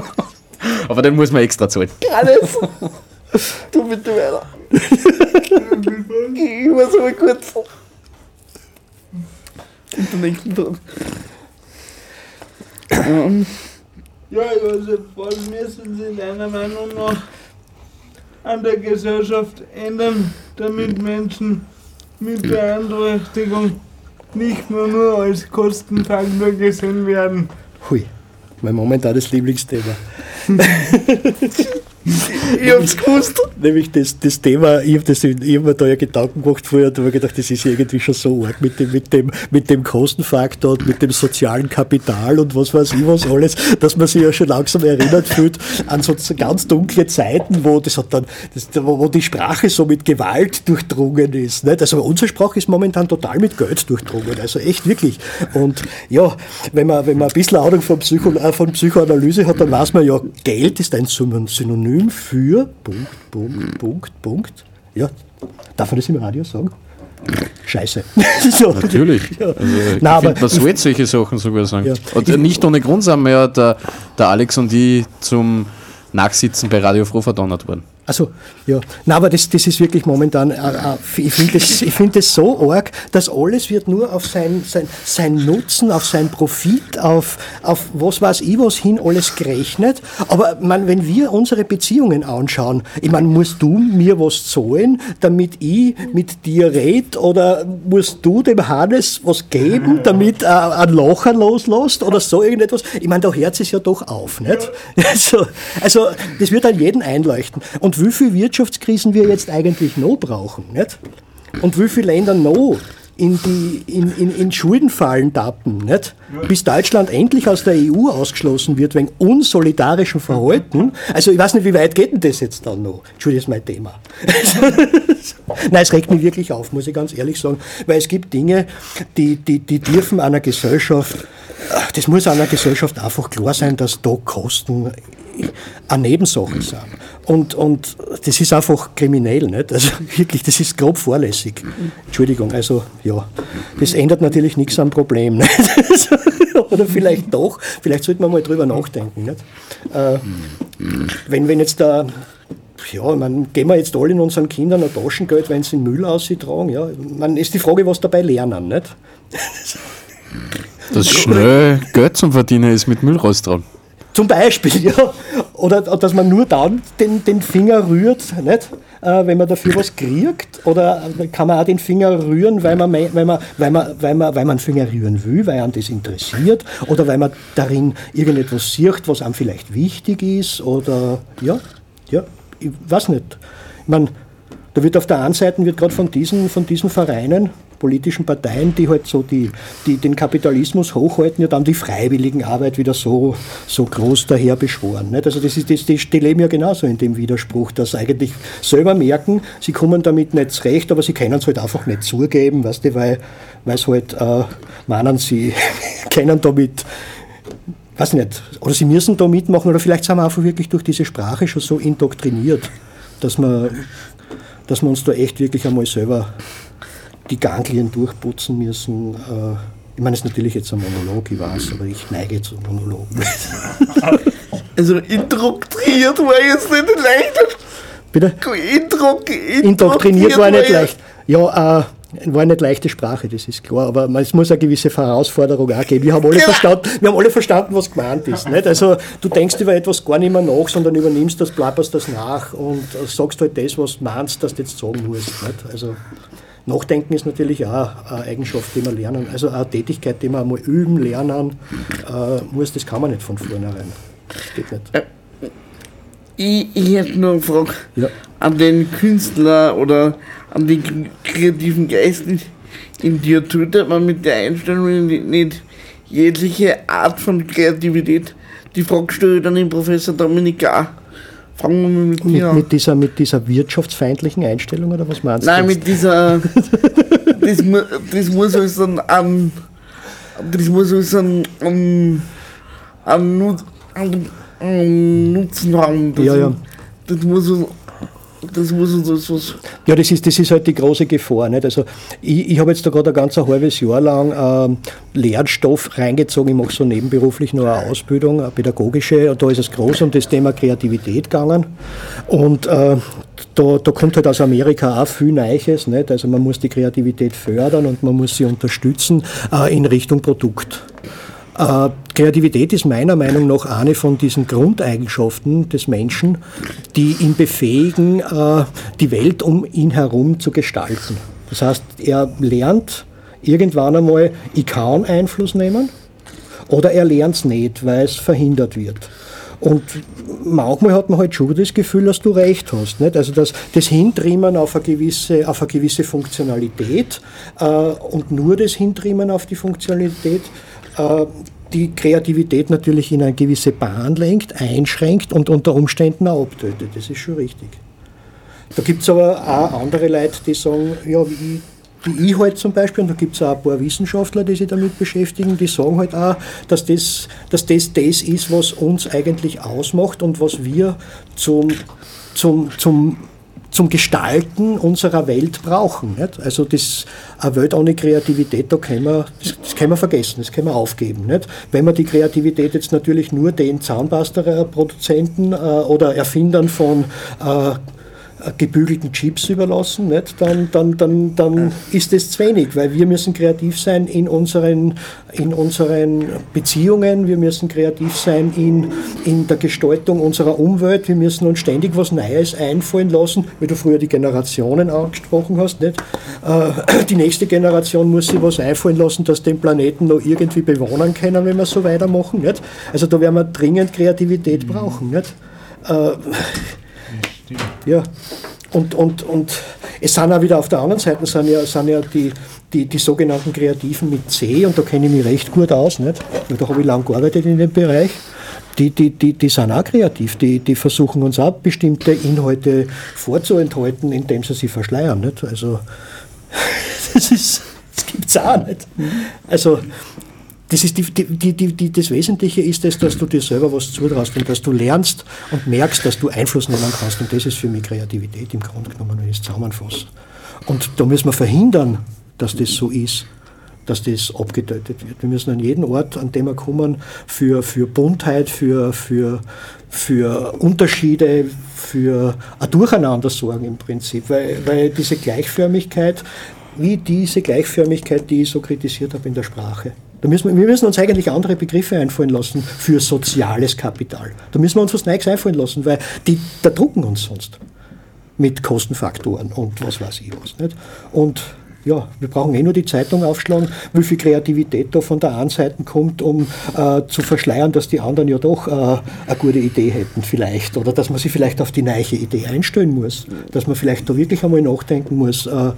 Aber den muss man extra zahlen. Alles. Du bitte weiter. ich muss mal kurz. Und den nächsten Ton. Ja, also was müssen Sie deiner Meinung nach an der Gesellschaft ändern, damit Menschen mit Beeinträchtigung nicht mehr nur als Kostenfaktor gesehen werden? Hui, mein momentanes Lieblingsthema. [laughs] ich hab's gewusst. Nämlich das, das Thema, ich habe hab mir da ja Gedanken gemacht vorher und habe mir gedacht, das ist irgendwie schon so arg mit dem, mit dem, mit dem Kostenfaktor und mit dem sozialen Kapital und was weiß ich was alles, dass man sich ja schon langsam erinnert fühlt an so ganz dunkle Zeiten, wo das hat dann, das, wo, die Sprache so mit Gewalt durchdrungen ist. Nicht? Also unsere Sprache ist momentan total mit Geld durchdrungen, also echt wirklich. Und ja, wenn man, wenn man ein bisschen Ahnung von, Psycho, äh, von Psychoanalyse hat, dann weiß man ja, Geld ist ein Syn- Synonym für Punkt, Punkt, Punkt, Punkt. Ja, darf man das im Radio sagen? Scheiße. [laughs] so. Natürlich. Ja. Also, Nein, aber- man sollte solche Sachen sogar sagen. Ja. Und nicht ohne Grund sind wir ja der, der Alex und ich zum Nachsitzen bei Radio Froh verdonnert worden. Also, ja. Na, aber das, das ist wirklich momentan, äh, äh, ich finde das, ich find das so arg, dass alles wird nur auf sein, sein, sein Nutzen, auf sein Profit, auf, auf was weiß ich was hin alles gerechnet. Aber man, wenn wir unsere Beziehungen anschauen, ich meine, musst du mir was zahlen, damit ich mit dir red oder musst du dem Hannes was geben, damit er ein Locher loslässt oder so irgendetwas? Ich meine, da hört es ja doch auf, nicht? [laughs] Also, also, das wird an jeden einleuchten. Und wie viele Wirtschaftskrisen wir jetzt eigentlich noch brauchen, nicht? Und wie viele Länder noch in, die, in, in, in Schuldenfallen tappen, nicht? Bis Deutschland endlich aus der EU ausgeschlossen wird wegen unsolidarischen Verhalten. Also ich weiß nicht, wie weit geht denn das jetzt dann noch? Entschuldigung, das ist mein Thema. [laughs] Nein, es regt mich wirklich auf, muss ich ganz ehrlich sagen, weil es gibt Dinge, die, die, die dürfen einer Gesellschaft, das muss einer Gesellschaft einfach klar sein, dass da Kosten eine Nebensache sind. Und, und das ist einfach kriminell, nicht? Also [laughs] wirklich, das ist grob fahrlässig. Entschuldigung, also ja, das ändert natürlich nichts am Problem. [laughs] Nicht? Oder vielleicht doch, vielleicht sollte man mal drüber nachdenken. Nicht? Äh, wenn, wenn jetzt da ja, man, geben wir jetzt alle in unseren Kindern ein Taschengeld, wenn sie Müll aus sie tragen. Ja, man ist die Frage, was dabei lernen, nicht? Dass schnell Geld zum Verdienen ist mit Müll raustragen. Zum Beispiel, ja. Oder, dass man nur dann den, den Finger rührt, nicht? Äh, wenn man dafür was kriegt. Oder kann man auch den Finger rühren, weil man, weil man, weil man, weil man, weil man Finger rühren will, weil einem das interessiert. Oder weil man darin irgendetwas sieht, was einem vielleicht wichtig ist. Oder ja, ja, ich weiß nicht. Ich meine, da wird auf der einen Seite gerade von diesen, von diesen Vereinen politischen Parteien, die halt so die, die den Kapitalismus hochhalten, ja dann die Freiwilligenarbeit wieder so, so groß daher beschworen. Nicht? Also das ist, das, das, die leben ja genauso in dem Widerspruch, dass sie eigentlich selber merken, sie kommen damit nicht zurecht, aber sie können es halt einfach nicht zugeben, weißt du, weil, sie halt äh, meinen, sie [laughs] können damit weiß nicht, oder sie müssen da mitmachen, oder vielleicht sind wir einfach wirklich durch diese Sprache schon so indoktriniert, dass wir, dass wir uns da echt wirklich einmal selber die Ganglien durchputzen müssen. Äh, Ich meine, es ist natürlich jetzt ein Monolog, ich weiß, aber ich neige zu Monologen. [laughs] Also indoktriniert war jetzt nicht leicht. Bitte? Indok Indoktriniert war nicht leicht. Ja, äh, war nicht leichte Sprache, das ist klar, aber es muss eine gewisse Herausforderung auch geben. Wir haben alle, Genau. verstanden, wir haben alle verstanden, was gemeint ist. Nicht? Also du denkst über etwas gar nicht mehr nach, sondern übernimmst das, plapperst das nach und äh, sagst halt das, was du meinst, dass du jetzt sagen musst. Nicht? Also Nachdenken ist natürlich auch eine Eigenschaft, die man lernen, also eine Tätigkeit, die man einmal üben, lernen äh, muss, das kann man nicht von vornherein. Das geht nicht. Ich, ich hätte nur eine Frage Ja. an den Künstler oder an den kreativen Geist in, dir. Tötet man mit der Einstellung nicht, jegliche Art von Kreativität? Die Frage stelle ich dann dem Professor Dominik auch. Fangen wir mal mit Mit, an. dieser, mit dieser wirtschaftsfeindlichen Einstellung oder was meinst Nein, du? mit dieser. das, das muss alles ein. an. Das muss ein. an. an, Nut- an, an Nutzen haben. Das, Ja, ja. Das muss uns. Das muss was. was Ja, das ist, das ist halt die große Gefahr. Nicht? Also ich, ich habe jetzt da gerade ein ganz ein halbes Jahr lang ähm, Lernstoff reingezogen. Ich mache so nebenberuflich noch eine Ausbildung, eine pädagogische. Und da ist es groß um das Thema Kreativität gegangen. Und äh, da, da kommt halt aus Amerika auch viel Neues. Nicht? Also man muss die Kreativität fördern und man muss sie unterstützen äh, in Richtung Produkt. Äh, Kreativität ist meiner Meinung nach eine von diesen Grundeigenschaften des Menschen, die ihn befähigen, äh, die Welt um ihn herum zu gestalten. Das heißt, er lernt irgendwann einmal, ich kann Einfluss nehmen, oder er lernt es nicht, weil es verhindert wird. Und manchmal hat man halt schon das Gefühl, dass du recht hast. Nicht? Also das, das Hintrimmen auf eine gewisse, auf eine gewisse Funktionalität äh, und nur das Hintrimmen auf die Funktionalität die Kreativität natürlich in eine gewisse Bahn lenkt, einschränkt und unter Umständen auch abtötet. Das ist schon richtig. Da gibt es aber auch andere Leute, die sagen, ja, wie, wie ich halt zum Beispiel, und da gibt es auch ein paar Wissenschaftler, die sich damit beschäftigen, die sagen halt auch, dass das, dass das das ist, was uns eigentlich ausmacht und was wir zum, zum, zum, zum Gestalten unserer Welt brauchen. Nicht? Also das, eine Welt ohne Kreativität, da können wir, das, das können wir vergessen, das können wir aufgeben. Nicht? Wenn wir die Kreativität jetzt natürlich nur den Zahnpasta-Produzenten äh, oder Erfindern von äh, gebügelten Chips überlassen, nicht? Dann, dann, dann, dann ist es zu wenig, weil wir müssen kreativ sein in unseren, in unseren Beziehungen, wir müssen kreativ sein in, in der Gestaltung unserer Umwelt, wir müssen uns ständig was Neues einfallen lassen, wie du früher die Generationen angesprochen hast. Nicht? Äh, Die nächste Generation muss sich was einfallen lassen, dass den Planeten noch irgendwie bewohnen können, wenn wir so weitermachen. Nicht? Also da werden wir dringend Kreativität brauchen. Nicht? Äh, ja, und, und, und es sind auch wieder auf der anderen Seite sind ja, sind ja die, die, die sogenannten Kreativen mit C, und da kenne ich mich recht gut aus, nicht? Weil da habe ich lange gearbeitet in dem Bereich. Die, die, die, die sind auch kreativ, die, die versuchen uns auch bestimmte Inhalte vorzuenthalten, indem sie sie verschleiern. Nicht? Also, [laughs] das, das gibt es auch nicht. Also, das, ist die, die, die, die, das Wesentliche ist es, dass du dir selber was zutraust und dass du lernst und merkst, dass du Einfluss nehmen kannst. Und das ist für mich Kreativität im Grunde genommen, wenn ich es zusammenfasse. Und da müssen wir verhindern, dass das so ist, dass das abgetötet wird. Wir müssen an jeden Ort, an dem wir kommen, für, für Buntheit, für, für, für Unterschiede, für ein Durcheinander sorgen im Prinzip. Weil, weil diese Gleichförmigkeit, wie diese Gleichförmigkeit, die ich so kritisiert habe in der Sprache, da müssen wir, wir müssen uns eigentlich andere Begriffe einfallen lassen für soziales Kapital. Da müssen wir uns was Neues einfallen lassen, weil die, da drucken uns sonst mit Kostenfaktoren und was weiß ich was. Nicht? Und ja, wir brauchen eh nur die Zeitung aufschlagen, wie viel Kreativität da von der einen Seite kommt, um äh, zu verschleiern, dass die anderen ja doch äh, eine gute Idee hätten vielleicht. Oder dass man sich vielleicht auf die neue Idee einstellen muss. Dass man vielleicht da wirklich einmal nachdenken muss, äh,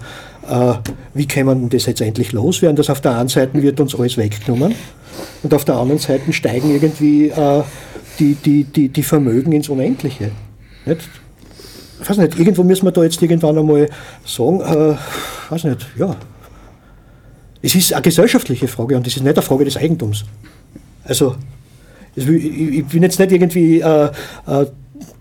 äh, wie kann man das jetzt endlich loswerden, dass auf der einen Seite wird uns alles weggenommen und auf der anderen Seite steigen irgendwie äh, die, die, die, die Vermögen ins Unendliche. Nicht? Ich weiß nicht, irgendwo müssen wir da jetzt irgendwann einmal sagen, äh, weiß nicht, ja. Es ist eine gesellschaftliche Frage und es ist nicht eine Frage des Eigentums. Also, ich bin jetzt nicht irgendwie äh, äh,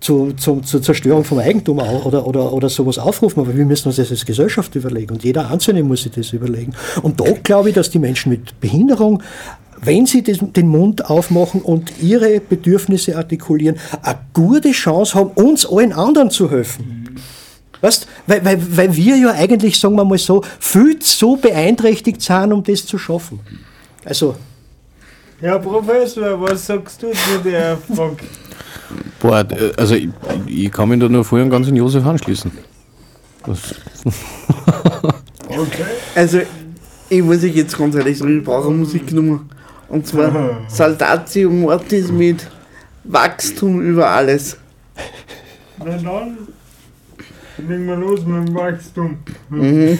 zu, zum, zur Zerstörung vom Eigentum oder, oder, oder sowas aufrufen, aber wir müssen uns das als Gesellschaft überlegen und jeder Einzelne muss sich das überlegen. Und da glaube ich, dass die Menschen mit Behinderung, wenn sie den Mund aufmachen und ihre Bedürfnisse artikulieren, eine gute Chance haben, uns allen anderen zu helfen. Weißt, weil, weil, weil wir ja eigentlich, sagen wir mal so, viel zu beeinträchtigt sind, um das zu schaffen. Also, Herr Professor, was sagst du zu der Frage? Boah, äh, also ich, ich kann mich da nur und ganz in Josef anschließen. Das, Also, ich muss euch jetzt ganz ehrlich sagen, ich brauche eine Musiknummer. Und zwar [laughs] Saltatio Mortis mit Wachstum über alles. Na dann, legen wir los mit dem Wachstum. Mhm.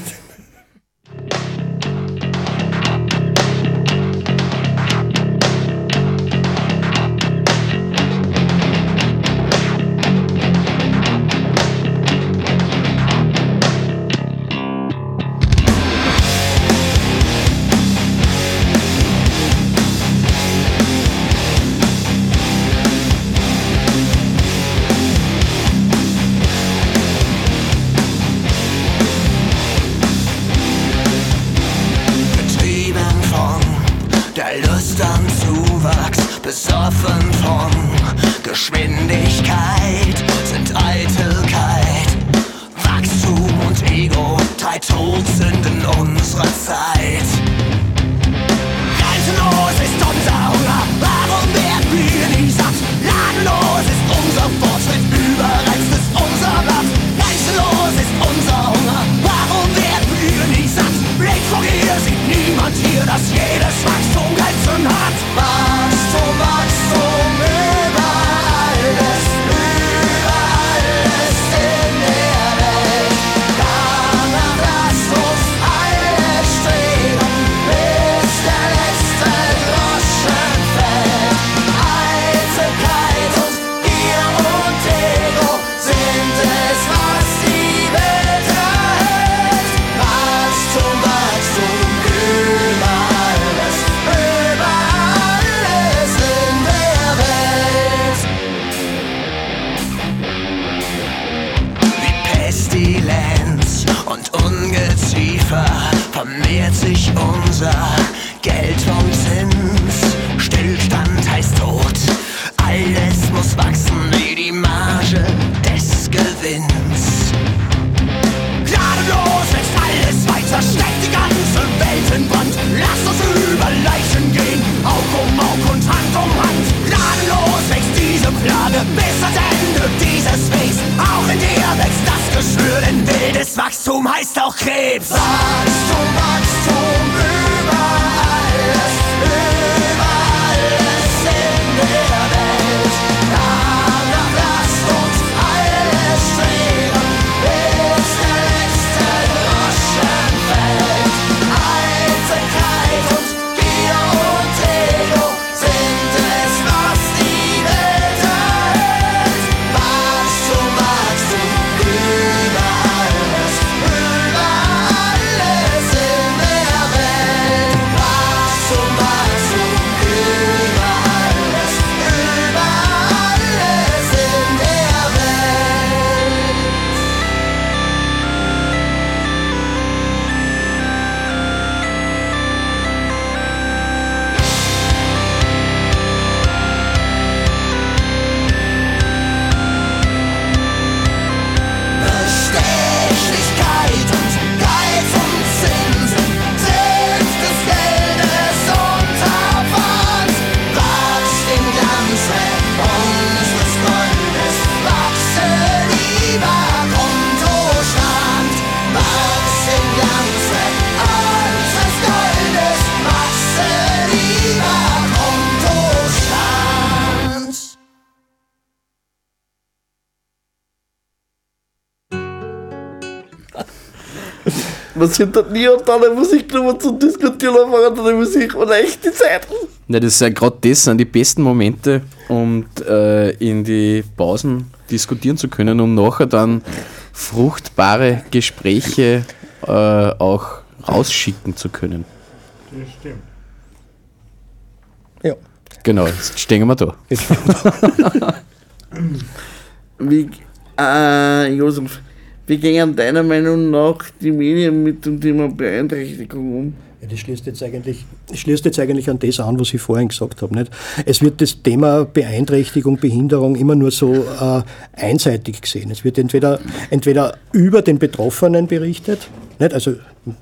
Hier, dass jedes Sieht dort nie unter einer Musiknummer zu diskutieren, unter der Musik und echt die Zeit. Ja, das ist ja gerade das sind die besten Momente, um äh, in die Pausen diskutieren zu können, um nachher dann fruchtbare Gespräche äh, auch rausschicken zu können. Das stimmt. Ja. Genau, jetzt stehen wir da. [laughs] Wie, äh, Josef, wie gehen deiner Meinung nach die Medien mit dem Thema Beeinträchtigung um? Ja, das schließt jetzt eigentlich, schließt jetzt eigentlich an das an, was ich vorhin gesagt habe. Nicht? Es wird das Thema Beeinträchtigung, Behinderung immer nur so äh, einseitig gesehen. Es wird entweder, entweder über den Betroffenen berichtet, nicht? also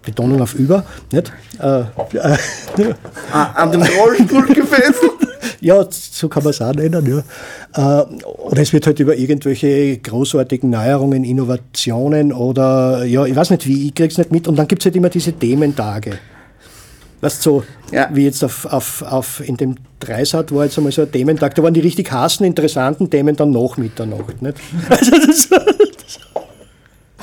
Betonung auf über, nicht? Äh, äh, [laughs] an dem Rollstuhl [laughs] gefesselt? Ja, so kann man es auch nennen. Ja. Äh, oder es wird halt über irgendwelche großartigen Neuerungen, Innovationen oder ja, ich weiß nicht wie, ich krieg's nicht mit. Und dann gibt es halt immer diese Thementage. Weißt so, Ja. wie jetzt auf, auf, auf in dem Dreisat war jetzt einmal so ein Thementag, da waren die richtig hassen, interessanten Themen dann nach Mitternacht. Nicht? [laughs] Also das,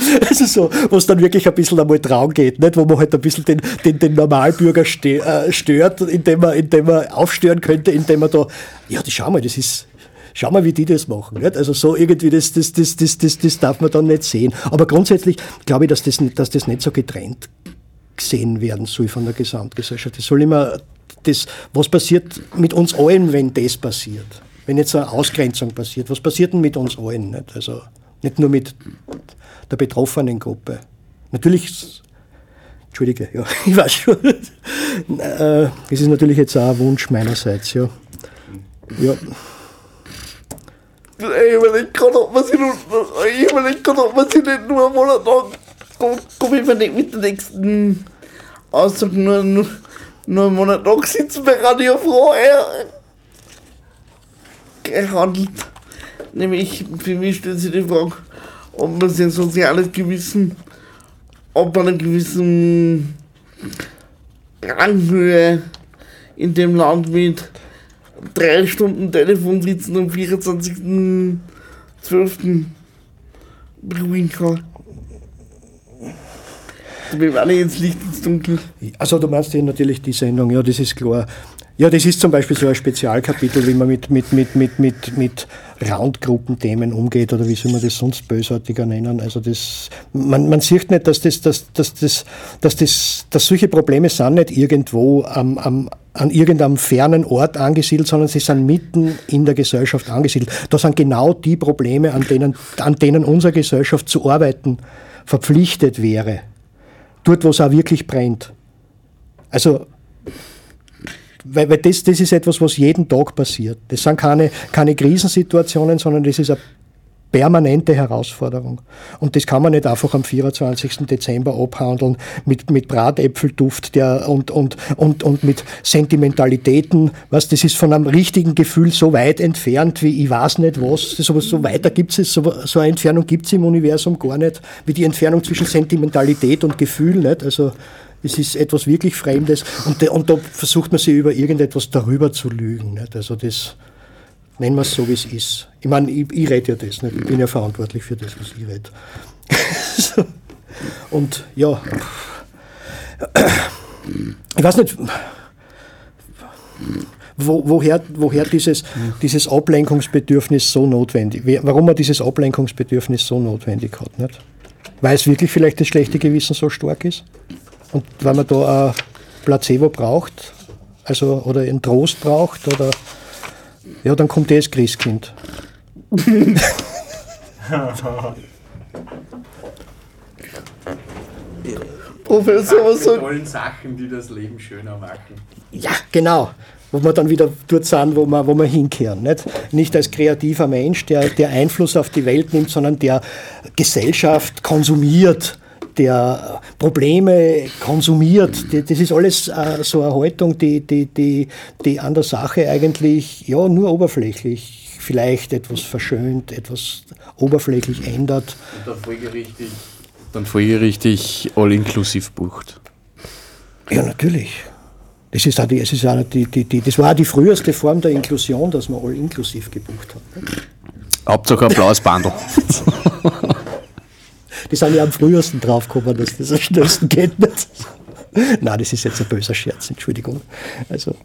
[laughs] also so, wo es dann wirklich ein bisschen einmal Traum geht, nicht? wo man halt ein bisschen den, den, den Normalbürger äh, stört, indem man, indem man aufstören könnte, indem man da, ja, die, schau mal, das ist, schau mal, wie die das machen. Nicht? Also so irgendwie, das, das, das, das, das, das darf man dann nicht sehen. Aber grundsätzlich glaube ich, dass das, dass das nicht so getrennt gesehen werden soll von der Gesamtgesellschaft. Es soll immer das, was passiert mit uns allen, wenn das passiert. Wenn jetzt eine Ausgrenzung passiert, was passiert denn mit uns allen? Nicht? Also nicht nur mit der betroffenen Gruppe. Natürlich, Entschuldige, ja, [laughs] ich weiß schon. Äh, Das ist natürlich jetzt auch ein Wunsch meinerseits, ja. Ja, Ich überlege gerade, ob man sich nicht nur einen Monat lang, komm, ich mir nicht mit der nächsten Aussage nur, nur, nur einen Monat lang sitzen bei Radio er gehandelt. Nämlich, für mich stellt sich die Frage, ob man sein soziales Gewissen, ob man einer gewissen Ranghöhe in dem Land mit drei Stunden Telefon sitzen am 24.12. beruhigen kann. Wir waren jetzt Licht ins Dunkel. Also du meinst hier natürlich die Sendung, ja, das ist klar. Ja, das ist zum Beispiel so ein Spezialkapitel, wie man mit, mit, mit, mit, mit, mit Roundgruppenthemen umgeht oder wie soll man das sonst bösartiger nennen. Also das, man, man sieht nicht, dass, das, dass, dass, das, dass, das, dass solche Probleme sind nicht irgendwo am, am, an irgendeinem fernen Ort angesiedelt, sondern sie sind mitten in der Gesellschaft angesiedelt. Das sind genau die Probleme, an denen, an denen unsere Gesellschaft zu arbeiten verpflichtet wäre. Dort, wo es auch wirklich brennt. Also weil, weil das, das ist etwas, was jeden Tag passiert. Das sind keine, keine Krisensituationen, sondern das ist eine permanente Herausforderung. Und das kann man nicht einfach am 24. Dezember abhandeln mit, mit Bratäpfelduft der, und, und, und, und mit Sentimentalitäten. Was, das ist von einem richtigen Gefühl so weit entfernt, wie ich weiß nicht was. Aber so weiter gibt es, so, so eine Entfernung gibt es im Universum gar nicht, wie die Entfernung zwischen Sentimentalität und Gefühl. Nicht? Also es ist etwas wirklich Fremdes und, de, und da versucht man sich über irgendetwas darüber zu lügen. Nicht? Also das nennen wir es so, wie es ist. Ich meine, ich, ich rede ja das nicht. Ich bin ja verantwortlich für das, was ich rede. so. [laughs] Und ja, ich weiß nicht, wo, woher, woher dieses, dieses Ablenkungsbedürfnis so notwendig, warum man dieses Ablenkungsbedürfnis so notwendig hat. Nicht? Weil es wirklich vielleicht das schlechte Gewissen so stark ist und weil man da ein Placebo braucht, also oder einen Trost braucht oder ja, dann kommt das Christkind. [laughs] Professor, was sagt tollen Sachen, die das Leben schöner machen. Ja, genau. Wo wir dann wieder dort sind, wo wir, wo wir hinkehren. Nicht, nicht als kreativer Mensch, der, der Einfluss auf die Welt nimmt, sondern der Gesellschaft konsumiert, der Probleme konsumiert. Das ist alles äh, so eine Haltung, die, die, die, die an der Sache eigentlich ja, nur oberflächlich vielleicht etwas verschönt, etwas oberflächlich ändert. Und dann folgerichtig, dann folgerichtig all-inklusiv bucht. Ja, natürlich. Das, ist auch die, es ist auch die, die, die, das war auch die früheste Form der Inklusion, dass man all inklusiv gebucht hat. Hauptsache ein blaues Bandel. [laughs] die sind ja am frühesten draufgekommen, dass das am schnellsten geht. Nicht? Nein, das ist jetzt ein böser Scherz, Entschuldigung. Also.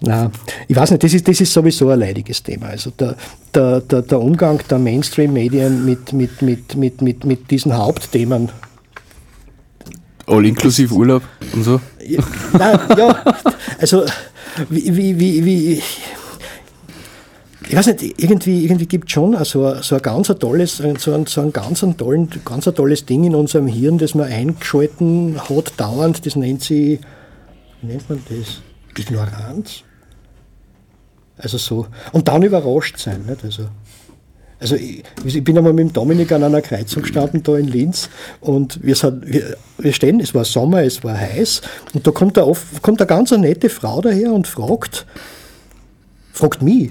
Na, ich weiß nicht, das ist, das ist sowieso ein leidiges Thema. Also der, der, der, der Umgang der Mainstream-Medien mit, mit, mit, mit, mit, mit diesen Hauptthemen. All inklusive Urlaub und so. Ja, nein, ja, also wie, wie, wie, wie ich weiß nicht, irgendwie, irgendwie gibt es schon so so ein ganz tolles, so ein, so ein ganz, ein tollen, ganz ein tolles Ding in unserem Hirn, das man eingeschalten hat dauernd, das nennt sie, wie nennt man das? Ignoranz? Also so. Und dann überrascht sein. Nicht? Also, also ich, ich bin einmal mit dem Dominik an einer Kreuzung gestanden da in Linz und wir, sind, wir, wir stehen, es war Sommer, es war heiß und da kommt eine, kommt eine ganz nette Frau daher und fragt, fragt mich,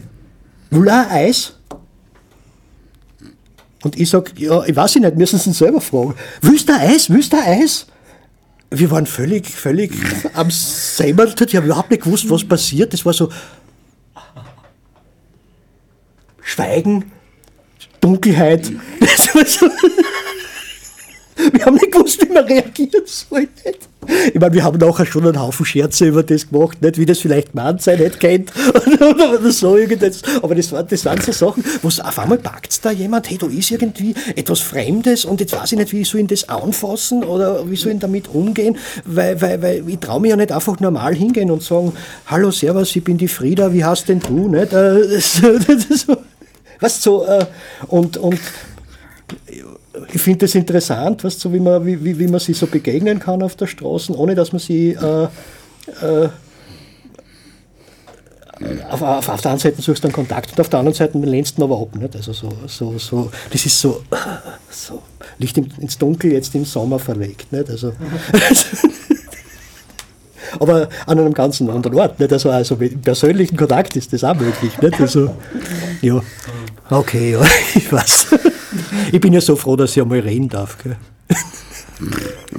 will ein Eis? Und ich sage, ja, ich weiß nicht, müssen Sie ihn selber fragen. Willst du ein Eis? Willst du ein Eis? Wir waren völlig, völlig [laughs] am Seimerl. Ich habe überhaupt nicht gewusst, was passiert. Das war so Schweigen, Dunkelheit. [laughs] Das war so wir haben nicht gewusst, wie man reagieren soll. Nicht? Ich meine, wir haben nachher schon einen Haufen Scherze über das gemacht, nicht? wie das vielleicht Mann sein nicht kennt [laughs] oder, so irgendwas. Aber das waren, das waren so Sachen, wo auf einmal packt da jemand, hey, da ist irgendwie etwas Fremdes und jetzt weiß ich nicht, wie soll ich das anfassen oder wie soll ich damit umgehen, weil, weil, weil ich traue mir ja nicht einfach normal hingehen und sagen, hallo, servus, ich bin die Frieda, wie hast denn du? Nicht? Äh, [laughs] das, was so, äh, und, und ich finde das interessant, weißt, so wie, man, wie, wie, wie man sie so begegnen kann auf der Straße, ohne dass man sie äh, äh, auf, auf, auf der einen Seite suchst einen Kontakt und auf der anderen Seite lehnst du aber ab. Nicht? Also so, so, so, das ist so, so Licht ins Dunkel jetzt im Sommer verlegt. Nicht? Also, [laughs] aber an einem ganz anderen Ort. Nicht? Also, also im persönlichen Kontakt ist das auch möglich. Nicht? Also, ja, okay, ja, [laughs] ich weiß. Ich bin ja so froh, dass ich einmal reden darf. Gell?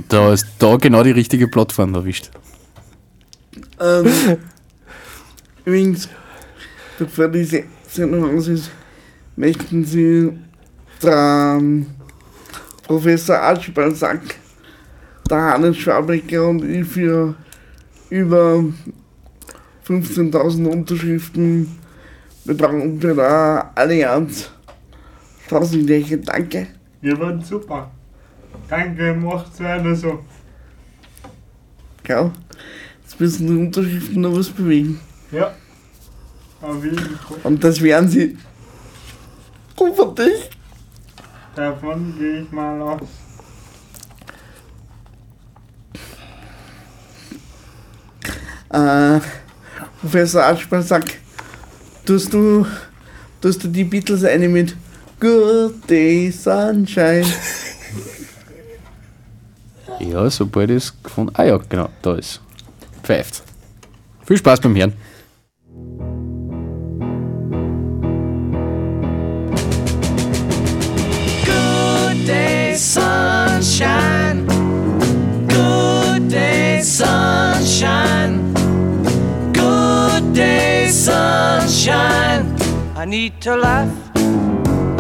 Da ist da genau die richtige Plattform erwischt. Ähm, übrigens, bevor diese Sendung aus ist, möchten Sie der ähm, Professor Archibald Sack, der Hannes Schwabecker und ich für über 15.000 Unterschriften betragen bei der Allianz. Tausend danke. Ihr wart super. Danke, macht's weiter so. Gell? Jetzt müssen die Unterschriften noch was bewegen. Ja. Auf jeden Fall. Und das werden sie hoffentlich Davon gehe ich mal aus. äh, Professor Aschmann sagt, tust du, tust du die Beatles eine mit Good Day Sunshine? [laughs] Ja, sobald ich es gefunden Ah ja, genau, da ist. Pfeift. Viel Spaß beim Hören. Good day, sunshine. Good day, sunshine. Good day, sunshine. I need to laugh,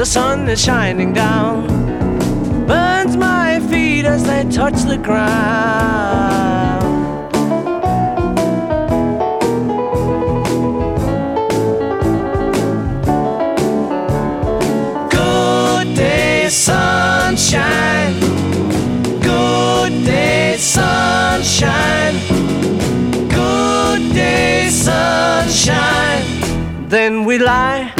the sun is shining down. Burns my feet as they touch the ground. Good day, sunshine. Good day, sunshine. Good day, sunshine. Then we lie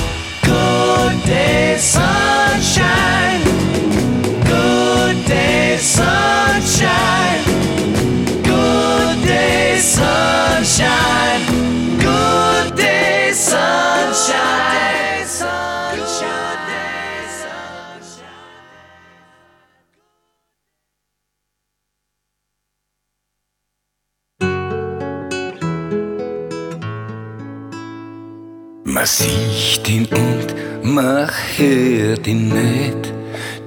Good day, sunshine. Good day, sunshine. Good day, sunshine. Man sieht ihn und man hört ihn nicht,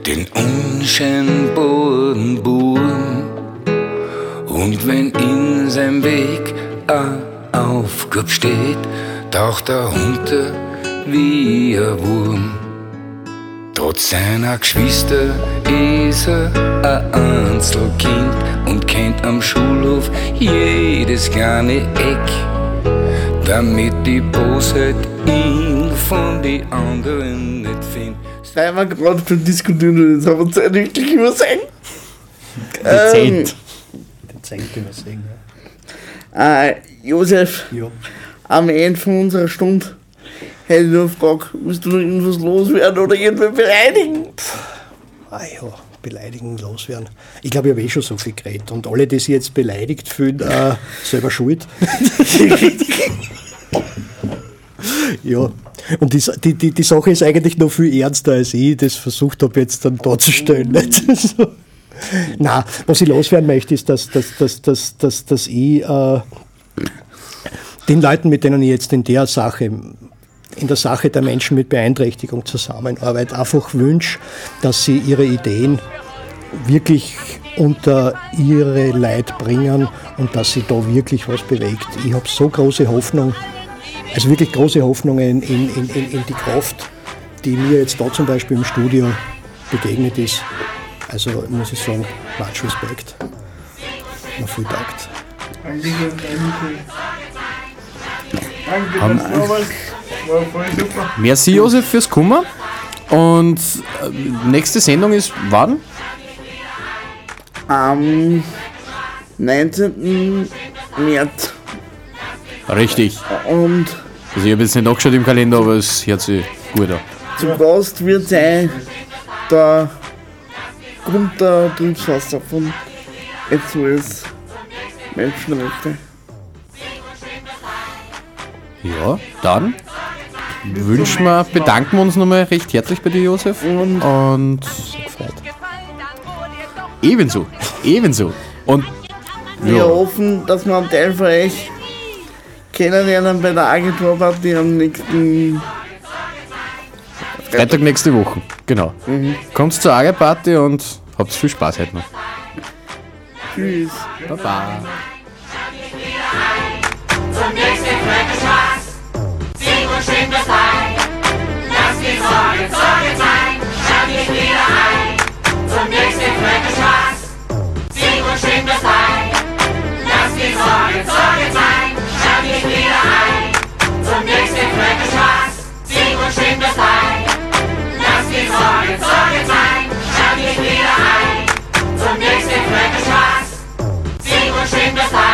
den unscheinbaren Buben. Und wenn in seinem Weg ein Aufgabe steht, taucht er unter wie ein Wurm. Trotz seiner Geschwister ist er ein Einzelkind und kennt am Schulhof jedes kleine Eck damit die Bosheit ihn von die anderen nicht findet. Weil wir gerade schon diskutieren und jetzt haben wir Zeit wirklich übersehen. Dezent. Dezent übersehen. Äh, Josef, Ja. am Ende von unserer Stunde hätte ich nur eine Frage, willst du noch irgendwas loswerden oder irgendwen beleidigen? Ah ja, beleidigen, loswerden. Ich glaube, ich habe eh schon so viel geredet. Und alle, die sich jetzt beleidigt fühlen, äh, selber schuld. [laughs] ja. Und die, die, die, Sache ist eigentlich noch viel ernster, als ich das versucht habe, jetzt dann darzustellen. [laughs] Na, was ich loswerden möchte, ist, dass, dass, dass, dass, dass, dass ich äh, den Leuten, mit denen ich jetzt in der Sache in der Sache der Menschen mit Beeinträchtigung zusammenarbeite, einfach wünsche, dass sie ihre Ideen wirklich unter ihre Leid bringen und dass sie da wirklich was bewegt. Ich habe so große Hoffnung, also wirklich große Hoffnungen in, in, in, in die Kraft, die mir jetzt da zum Beispiel im Studio begegnet ist. Also muss ich sagen, much Respekt. Mir viel taugt. Danke, danke. Danke, das war voll super. Merci, Josef, fürs Kummer. Und äh, nächste Sendung ist wann? Am 19. März. Richtig. Und Also ich habe jetzt nicht nachgeschaut im Kalender, aber es hört sich gut an. zu Gast wird sein der Gunther Triebswasser von SOS Menschenrechte. Ja, dann wünschen wir, bedanken wir uns nochmal recht herzlich bei dir, Josef. Und Und ebenso, ebenso. Und wir ja, hoffen, dass wir einen Teil von euch kennenlernen bei der Agenturparty am nächsten Freitag nächste Woche, genau. Kommt zur Agerparty und habt viel Spaß heute noch. Tschüss. Baba. Zum nächsten Freitag macht es Spaß. Sing und das Bein. Lass die Sorgen, Sorgen ein. Zum nächsten macht es Spaß. Sing und schwing das Bein. Lass die Sorgen, Sorgen sein. Schalt dich wieder ein. Zum nächsten macht es Spaß. Sing und schwing das Bein.